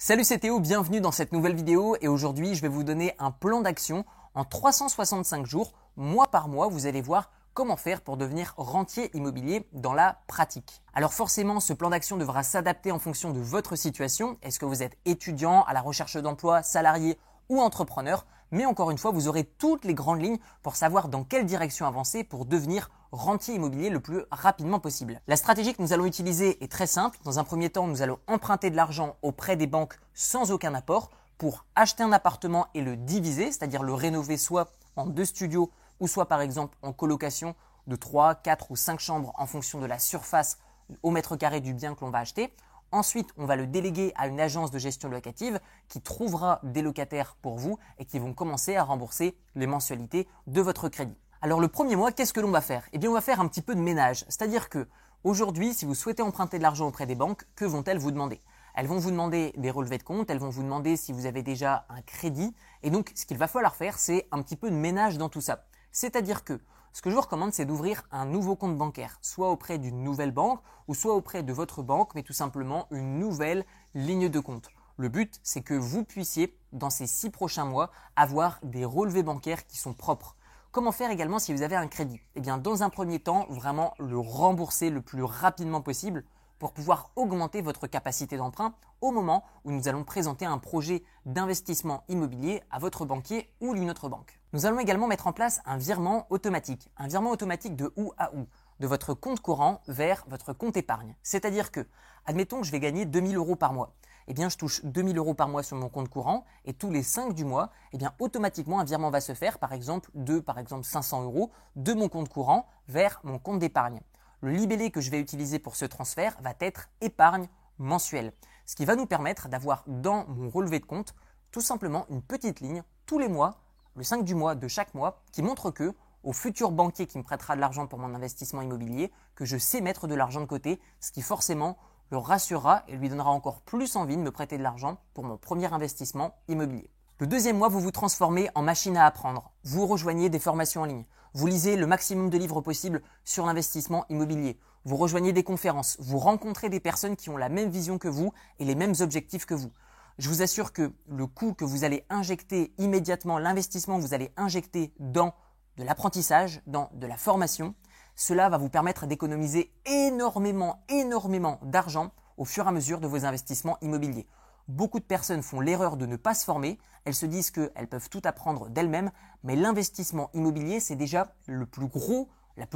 Salut c'est Théo, bienvenue dans cette nouvelle vidéo et aujourd'hui je vais vous donner un plan d'action en 365 jours, mois par mois, vous allez voir comment faire pour devenir rentier immobilier dans la pratique. Alors forcément, ce plan d'action devra s'adapter en fonction de votre situation. Est-ce que vous êtes étudiant, à la recherche d'emploi, salarié ou entrepreneur? Mais encore une fois, vous aurez toutes les grandes lignes pour savoir dans quelle direction avancer pour devenir rentier immobilier le plus rapidement possible. La stratégie que nous allons utiliser est très simple. Dans un premier temps, nous allons emprunter de l'argent auprès des banques sans aucun apport pour acheter un appartement et le diviser, c'est-à-dire le rénover soit en deux studios ou soit par exemple en colocation de 3, 4 ou 5 chambres en fonction de la surface au mètre carré du bien que l'on va acheter. Ensuite, on va le déléguer à une agence de gestion locative qui trouvera des locataires pour vous et qui vont commencer à rembourser les mensualités de votre crédit. Alors le premier mois, qu'est-ce que l'on va faire? Eh bien, on va faire un petit peu de ménage. C'est-à-dire que aujourd'hui, si vous souhaitez emprunter de l'argent auprès des banques, que vont-elles vous demander? Elles vont vous demander des relevés de compte, elles vont vous demander si vous avez déjà un crédit. Et donc, ce qu'il va falloir faire, c'est un petit peu de ménage dans tout ça. C'est-à-dire que ce que je vous recommande, c'est d'ouvrir un nouveau compte bancaire, soit auprès d'une nouvelle banque, ou soit auprès de votre banque, mais tout simplement une nouvelle ligne de compte. Le but, c'est que vous puissiez, dans ces six prochains mois, avoir des relevés bancaires qui sont propres. Comment faire également si vous avez un crédit? Eh bien, dans un premier temps, vraiment le rembourser le plus rapidement possible pour pouvoir augmenter votre capacité d'emprunt au moment où nous allons présenter un projet d'investissement immobilier à votre banquier ou une autre banque. Nous allons également mettre en place un virement automatique, un virement automatique de où à où, de votre compte courant vers votre compte épargne. C'est-à-dire que, admettons que je vais gagner 2000 euros par mois. Eh bien, je touche 2000 euros par mois sur mon compte courant et tous les 5 du mois, eh automatiquement, un virement va se faire, par exemple, de, par exemple, 500 euros de mon compte courant vers mon compte d'épargne le libellé que je vais utiliser pour ce transfert va être épargne mensuelle. Ce qui va nous permettre d'avoir dans mon relevé de compte tout simplement une petite ligne tous les mois, le 5 du mois de chaque mois, qui montre que au futur banquier qui me prêtera de l'argent pour mon investissement immobilier, que je sais mettre de l'argent de côté, ce qui forcément le rassurera et lui donnera encore plus envie de me prêter de l'argent pour mon premier investissement immobilier. Le deuxième mois, vous vous transformez en machine à apprendre. Vous rejoignez des formations en ligne. Vous lisez le maximum de livres possibles sur l'investissement immobilier. Vous rejoignez des conférences. Vous rencontrez des personnes qui ont la même vision que vous et les mêmes objectifs que vous. Je vous assure que le coût que vous allez injecter immédiatement, l'investissement que vous allez injecter dans de l'apprentissage, dans de la formation, cela va vous permettre d'économiser énormément, énormément d'argent au fur et à mesure de vos investissements immobiliers. Beaucoup de personnes font l'erreur de ne pas se former, elles se disent qu'elles peuvent tout apprendre d'elles-mêmes, mais l'investissement immobilier, c'est déjà la plus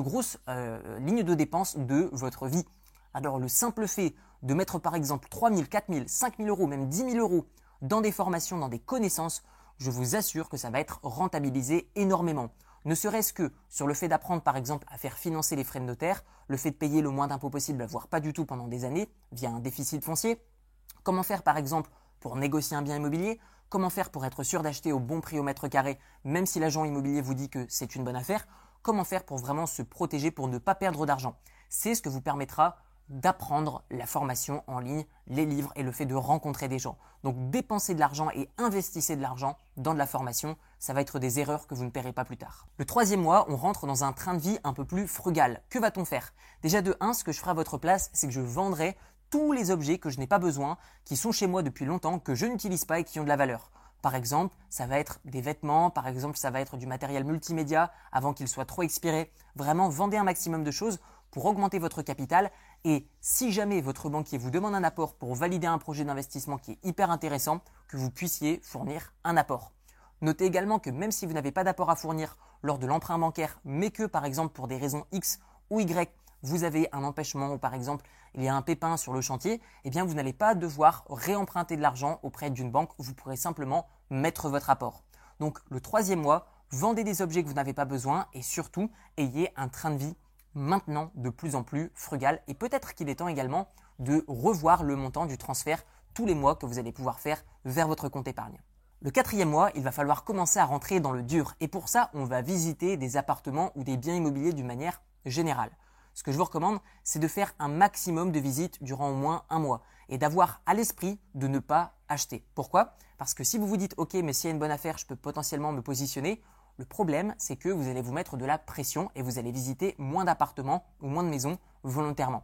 grosse euh, ligne de dépense de votre vie. Alors le simple fait de mettre par exemple 3 000, 4 000, 5 000 euros, même 10 000 euros dans des formations, dans des connaissances, je vous assure que ça va être rentabilisé énormément. Ne serait-ce que sur le fait d'apprendre par exemple à faire financer les frais de notaire, le fait de payer le moins d'impôts possible, voire pas du tout pendant des années, via un déficit foncier, Comment faire par exemple pour négocier un bien immobilier Comment faire pour être sûr d'acheter au bon prix au mètre carré, même si l'agent immobilier vous dit que c'est une bonne affaire Comment faire pour vraiment se protéger pour ne pas perdre d'argent? C'est ce que vous permettra d'apprendre la formation en ligne, les livres et le fait de rencontrer des gens. Donc dépenser de l'argent et investissez de l'argent dans de la formation, ça va être des erreurs que vous ne paierez pas plus tard. Le troisième mois, on rentre dans un train de vie un peu plus frugal. Que va-t-on faire? Déjà de 1, ce que je ferai à votre place, c'est que je vendrai tous les objets que je n'ai pas besoin, qui sont chez moi depuis longtemps, que je n'utilise pas et qui ont de la valeur. Par exemple, ça va être des vêtements, par exemple, ça va être du matériel multimédia avant qu'il soit trop expiré. Vraiment, vendez un maximum de choses pour augmenter votre capital et si jamais votre banquier vous demande un apport pour valider un projet d'investissement qui est hyper intéressant, que vous puissiez fournir un apport. Notez également que même si vous n'avez pas d'apport à fournir lors de l'emprunt bancaire, mais que par exemple pour des raisons X ou Y, vous avez un empêchement ou par exemple il y a un pépin sur le chantier, eh bien vous n'allez pas devoir réemprunter de l'argent auprès d'une banque, vous pourrez simplement mettre votre apport. Donc le troisième mois, vendez des objets que vous n'avez pas besoin et surtout ayez un train de vie maintenant de plus en plus frugal et peut-être qu'il est temps également de revoir le montant du transfert tous les mois que vous allez pouvoir faire vers votre compte épargne. Le quatrième mois, il va falloir commencer à rentrer dans le dur et pour ça, on va visiter des appartements ou des biens immobiliers d'une manière générale ce que je vous recommande, c'est de faire un maximum de visites durant au moins un mois et d'avoir à l'esprit de ne pas acheter. Pourquoi? Parce que si vous vous dites ok mais s'il y a une bonne affaire, je peux potentiellement me positionner, le problème c'est que vous allez vous mettre de la pression et vous allez visiter moins d'appartements ou moins de maisons volontairement.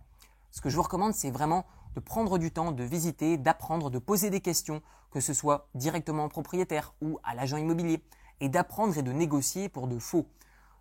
Ce que je vous recommande, c'est vraiment de prendre du temps, de visiter, d'apprendre, de poser des questions, que ce soit directement au propriétaire ou à l'agent immobilier, et d'apprendre et de négocier pour de faux.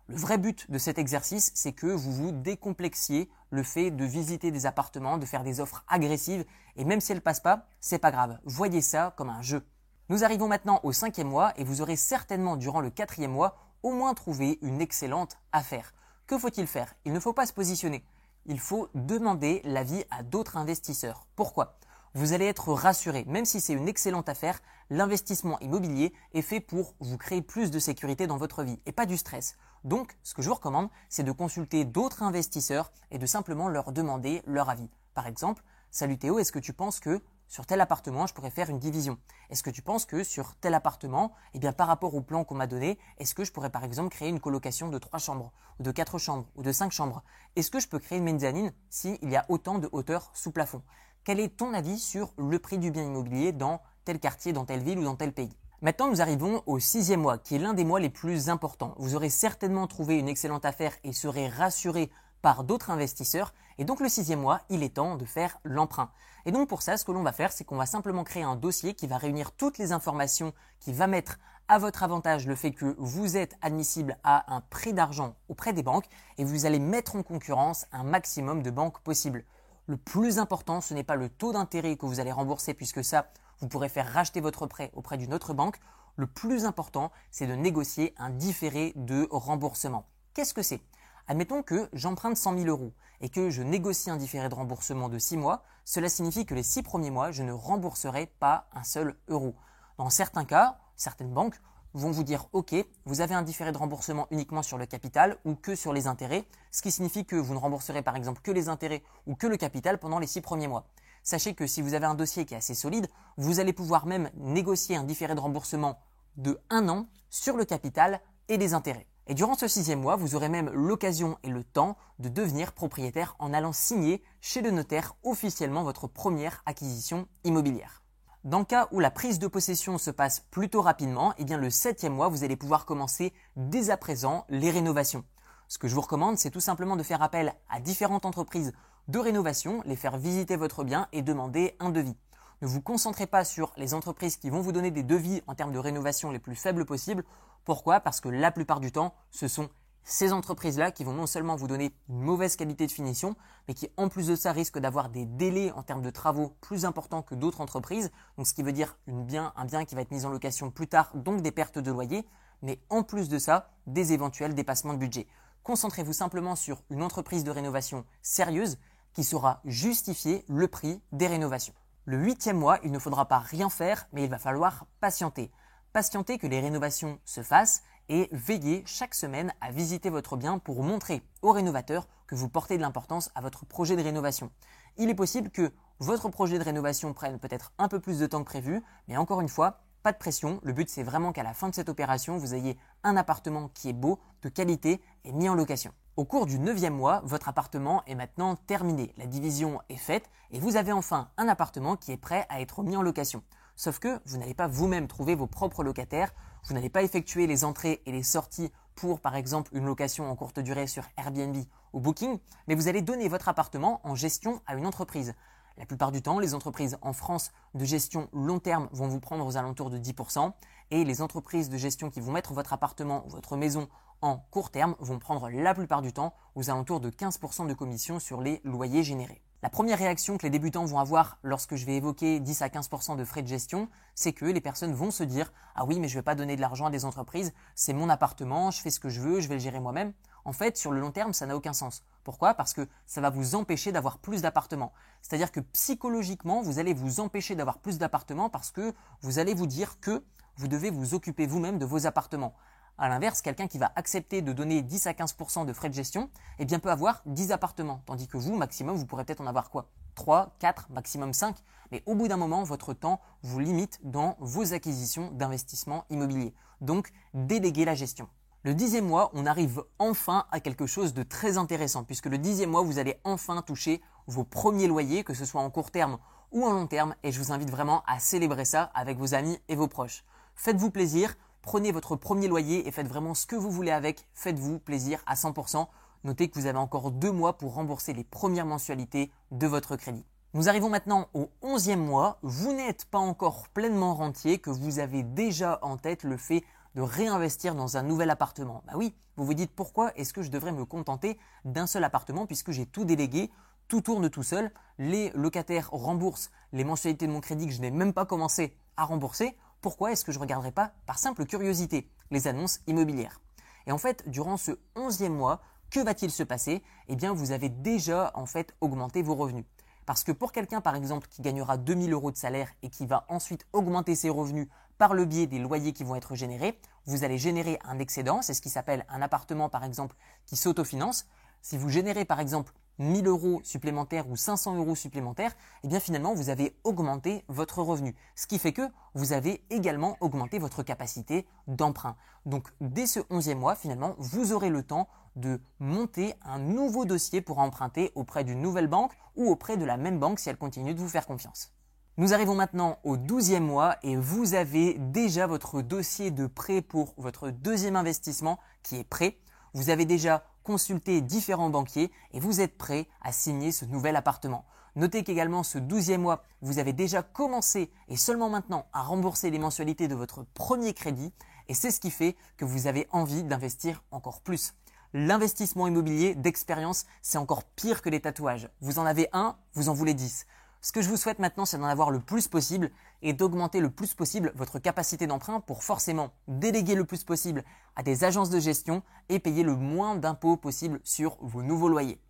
Le vrai but de cet exercice, c'est que vous vous décomplexiez le fait de visiter des appartements, de faire des offres agressives, et même si elles passent pas, c'est pas grave. Voyez ça comme un jeu. Nous arrivons maintenant au cinquième mois et vous aurez certainement durant le quatrième mois au moins trouvé une excellente affaire. Que faut-il faire? Il ne faut pas se positionner. Il faut demander l'avis à d'autres investisseurs. Pourquoi? Vous allez être rassuré, même si c'est une excellente affaire, l'investissement immobilier est fait pour vous créer plus de sécurité dans votre vie et pas du stress. Donc, ce que je vous recommande, c'est de consulter d'autres investisseurs et de simplement leur demander leur avis. Par exemple, Salut Théo, est-ce que tu penses que sur tel appartement, je pourrais faire une division Est-ce que tu penses que sur tel appartement, eh par rapport au plan qu'on m'a donné, est-ce que je pourrais par exemple créer une colocation de trois chambres, ou de quatre chambres, ou de cinq chambres? Est-ce que je peux créer une mezzanine s'il y a autant de hauteur sous plafond? Quel est ton avis sur le prix du bien immobilier dans tel quartier, dans telle ville ou dans tel pays? Maintenant, nous arrivons au sixième mois, qui est l'un des mois les plus importants. Vous aurez certainement trouvé une excellente affaire et serez rassuré par d'autres investisseurs. Et donc le sixième mois, il est temps de faire l'emprunt. Et donc pour ça, ce que l'on va faire, c'est qu'on va simplement créer un dossier qui va réunir toutes les informations, qui va mettre à votre avantage le fait que vous êtes admissible à un prêt d'argent auprès des banques et vous allez mettre en concurrence un maximum de banques possibles. Le plus important, ce n'est pas le taux d'intérêt que vous allez rembourser puisque ça, vous pourrez faire racheter votre prêt auprès d'une autre banque. Le plus important, c'est de négocier un différé de remboursement. Qu'est-ce que c'est? Admettons que j'emprunte 100 000 euros et que je négocie un différé de remboursement de 6 mois, cela signifie que les 6 premiers mois, je ne rembourserai pas un seul euro. Dans certains cas, certaines banques vont vous dire OK, vous avez un différé de remboursement uniquement sur le capital ou que sur les intérêts, ce qui signifie que vous ne rembourserez par exemple que les intérêts ou que le capital pendant les 6 premiers mois. Sachez que si vous avez un dossier qui est assez solide, vous allez pouvoir même négocier un différé de remboursement de 1 an sur le capital et les intérêts. Et durant ce sixième mois, vous aurez même l'occasion et le temps de devenir propriétaire en allant signer chez le notaire officiellement votre première acquisition immobilière. Dans le cas où la prise de possession se passe plutôt rapidement, eh bien le septième mois, vous allez pouvoir commencer dès à présent les rénovations. Ce que je vous recommande, c'est tout simplement de faire appel à différentes entreprises de rénovation, les faire visiter votre bien et demander un devis. Ne vous concentrez pas sur les entreprises qui vont vous donner des devis en termes de rénovation les plus faibles possibles. Pourquoi? Parce que la plupart du temps, ce sont ces entreprises-là qui vont non seulement vous donner une mauvaise qualité de finition, mais qui en plus de ça risquent d'avoir des délais en termes de travaux plus importants que d'autres entreprises. Donc ce qui veut dire un bien qui va être mis en location plus tard, donc des pertes de loyer, mais en plus de ça, des éventuels dépassements de budget. Concentrez-vous simplement sur une entreprise de rénovation sérieuse qui saura justifier le prix des rénovations. Le huitième mois, il ne faudra pas rien faire, mais il va falloir patienter. Patienter que les rénovations se fassent et veiller chaque semaine à visiter votre bien pour montrer aux rénovateurs que vous portez de l'importance à votre projet de rénovation. Il est possible que votre projet de rénovation prenne peut-être un peu plus de temps que prévu, mais encore une fois, pas de pression. Le but, c'est vraiment qu'à la fin de cette opération, vous ayez un appartement qui est beau, de qualité et mis en location. Au cours du neuvième mois, votre appartement est maintenant terminé. La division est faite et vous avez enfin un appartement qui est prêt à être mis en location. Sauf que vous n'allez pas vous-même trouver vos propres locataires, vous n'allez pas effectuer les entrées et les sorties pour par exemple une location en courte durée sur Airbnb ou Booking, mais vous allez donner votre appartement en gestion à une entreprise. La plupart du temps, les entreprises en France de gestion long terme vont vous prendre aux alentours de 10% et les entreprises de gestion qui vont mettre votre appartement ou votre maison en court terme vont prendre la plupart du temps aux alentours de 15% de commission sur les loyers générés. La première réaction que les débutants vont avoir lorsque je vais évoquer 10 à 15% de frais de gestion, c'est que les personnes vont se dire Ah oui, mais je ne vais pas donner de l'argent à des entreprises, c'est mon appartement, je fais ce que je veux, je vais le gérer moi-même. En fait, sur le long terme, ça n'a aucun sens. Pourquoi? Parce que ça va vous empêcher d'avoir plus d'appartements. C'est-à-dire que psychologiquement, vous allez vous empêcher d'avoir plus d'appartements parce que vous allez vous dire que vous devez vous occuper vous-même de vos appartements. À l'inverse, quelqu'un qui va accepter de donner 10 à 15% de frais de gestion, eh bien peut avoir 10 appartements. Tandis que vous, maximum, vous pourrez peut-être en avoir quoi? 3, 4, maximum 5. Mais au bout d'un moment, votre temps vous limite dans vos acquisitions d'investissement immobilier. Donc, déléguez la gestion. Le dixième mois, on arrive enfin à quelque chose de très intéressant, puisque le dixième mois, vous allez enfin toucher vos premiers loyers, que ce soit en court terme ou en long terme, et je vous invite vraiment à célébrer ça avec vos amis et vos proches. Faites-vous plaisir, prenez votre premier loyer et faites vraiment ce que vous voulez avec. Faites-vous plaisir à 100%. Notez que vous avez encore deux mois pour rembourser les premières mensualités de votre crédit. Nous arrivons maintenant au 11e mois, vous n'êtes pas encore pleinement rentier, que vous avez déjà en tête le fait de réinvestir dans un nouvel appartement. Bah oui, vous vous dites pourquoi est-ce que je devrais me contenter d'un seul appartement puisque j'ai tout délégué, tout tourne tout seul, les locataires remboursent les mensualités de mon crédit que je n'ai même pas commencé à rembourser, pourquoi est-ce que je ne regarderai pas par simple curiosité les annonces immobilières? Et en fait, durant ce 11e mois, que va-t-il se passer? Eh bien, vous avez déjà en fait augmenté vos revenus. Parce que pour quelqu'un, par exemple, qui gagnera 2000 euros de salaire et qui va ensuite augmenter ses revenus par le biais des loyers qui vont être générés, vous allez générer un excédent. C'est ce qui s'appelle un appartement, par exemple, qui s'autofinance. Si vous générez, par exemple, 1000 euros supplémentaires ou 500 euros supplémentaires, eh bien finalement vous avez augmenté votre revenu. Ce qui fait que vous avez également augmenté votre capacité d'emprunt. Donc dès ce 11e mois, finalement, vous aurez le temps de monter un nouveau dossier pour emprunter auprès d'une nouvelle banque ou auprès de la même banque si elle continue de vous faire confiance. Nous arrivons maintenant au 12e mois et vous avez déjà votre dossier de prêt pour votre deuxième investissement qui est prêt. Vous avez déjà consulté différents banquiers et vous êtes prêt à signer ce nouvel appartement. Notez qu'également ce 12e mois, vous avez déjà commencé et seulement maintenant à rembourser les mensualités de votre premier crédit et c'est ce qui fait que vous avez envie d'investir encore plus. L'investissement immobilier d'expérience, c'est encore pire que les tatouages. Vous en avez un, vous en voulez 10. Ce que je vous souhaite maintenant, c'est d'en avoir le plus possible et d'augmenter le plus possible votre capacité d'emprunt pour forcément déléguer le plus possible à des agences de gestion et payer le moins d'impôts possible sur vos nouveaux loyers.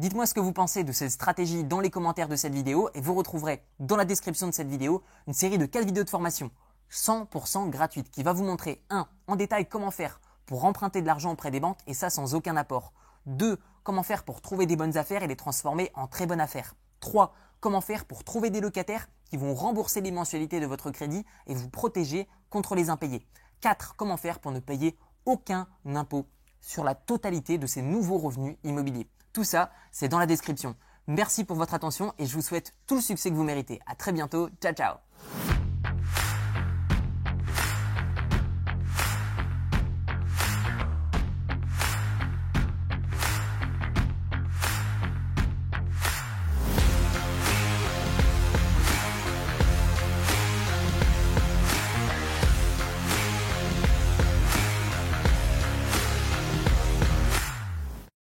Dites-moi ce que vous pensez de cette stratégie dans les commentaires de cette vidéo et vous retrouverez dans la description de cette vidéo une série de 4 vidéos de formation 100% gratuites qui va vous montrer 1. en détail comment faire pour emprunter de l'argent auprès des banques et ça sans aucun apport. 2. Comment faire pour trouver des bonnes affaires et les transformer en très bonnes affaires. 3. Comment faire pour trouver des locataires qui vont rembourser les mensualités de votre crédit et vous protéger contre les impayés. 4. Comment faire pour ne payer aucun impôt sur la totalité de ces nouveaux revenus immobiliers? Tout ça, c'est dans la description. Merci pour votre attention et je vous souhaite tout le succès que vous méritez. À très bientôt. Ciao ciao.